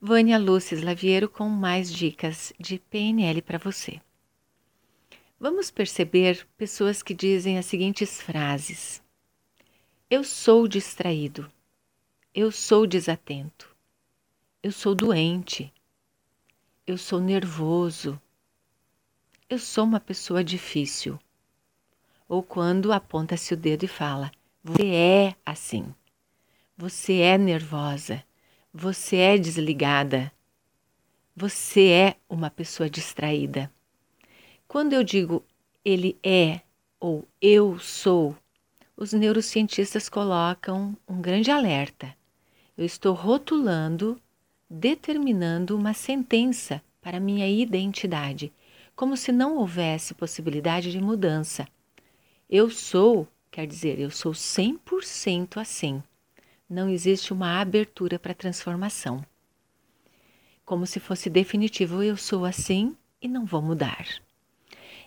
Vânia Lúcia Laviero com mais dicas de PNL para você. Vamos perceber pessoas que dizem as seguintes frases: Eu sou distraído. Eu sou desatento. Eu sou doente. Eu sou nervoso. Eu sou uma pessoa difícil. Ou quando aponta-se o dedo e fala: Você é assim. Você é nervosa. Você é desligada. Você é uma pessoa distraída. Quando eu digo ele é ou eu sou, os neurocientistas colocam um grande alerta. Eu estou rotulando, determinando uma sentença para minha identidade, como se não houvesse possibilidade de mudança. Eu sou, quer dizer, eu sou 100% assim não existe uma abertura para transformação. Como se fosse definitivo, eu sou assim e não vou mudar.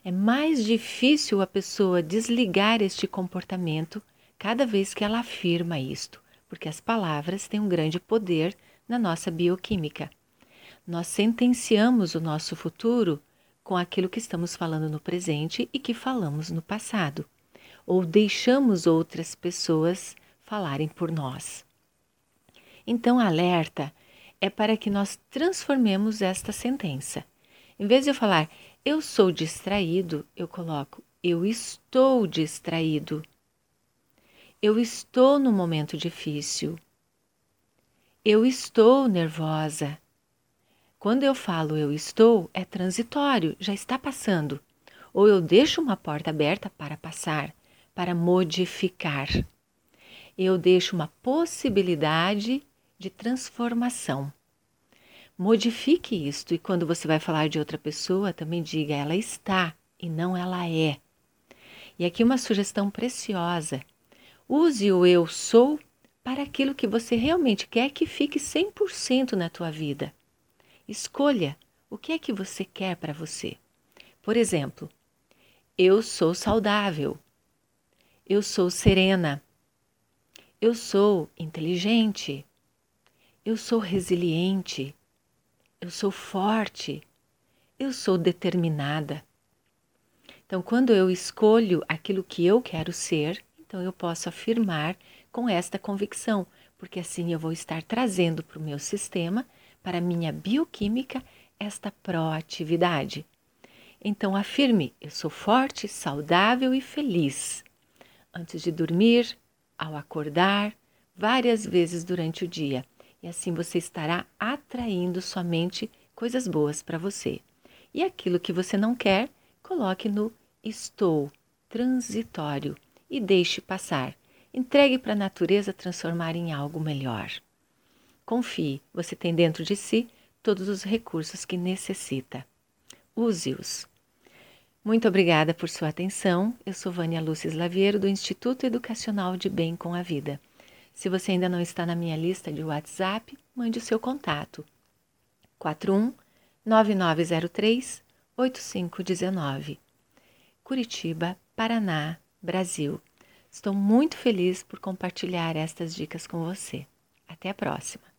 É mais difícil a pessoa desligar este comportamento cada vez que ela afirma isto, porque as palavras têm um grande poder na nossa bioquímica. Nós sentenciamos o nosso futuro com aquilo que estamos falando no presente e que falamos no passado, ou deixamos outras pessoas falarem por nós. Então, alerta é para que nós transformemos esta sentença. Em vez de eu falar eu sou distraído, eu coloco eu estou distraído. Eu estou no momento difícil. Eu estou nervosa. Quando eu falo eu estou, é transitório, já está passando. Ou eu deixo uma porta aberta para passar, para modificar eu deixo uma possibilidade de transformação. Modifique isto e quando você vai falar de outra pessoa, também diga ela está e não ela é. E aqui uma sugestão preciosa. Use o eu sou para aquilo que você realmente quer que fique 100% na tua vida. Escolha o que é que você quer para você. Por exemplo, eu sou saudável. Eu sou serena. Eu sou inteligente. Eu sou resiliente. Eu sou forte. Eu sou determinada. Então, quando eu escolho aquilo que eu quero ser, então eu posso afirmar com esta convicção, porque assim eu vou estar trazendo para o meu sistema, para a minha bioquímica, esta proatividade. Então, afirme: eu sou forte, saudável e feliz. Antes de dormir, ao acordar, várias vezes durante o dia. E assim você estará atraindo somente coisas boas para você. E aquilo que você não quer, coloque no estou transitório e deixe passar. Entregue para a natureza transformar em algo melhor. Confie, você tem dentro de si todos os recursos que necessita. Use-os. Muito obrigada por sua atenção. Eu sou Vânia Lúcia Laviero, do Instituto Educacional de Bem com a Vida. Se você ainda não está na minha lista de WhatsApp, mande o seu contato. 41 9903 8519. Curitiba, Paraná, Brasil. Estou muito feliz por compartilhar estas dicas com você. Até a próxima!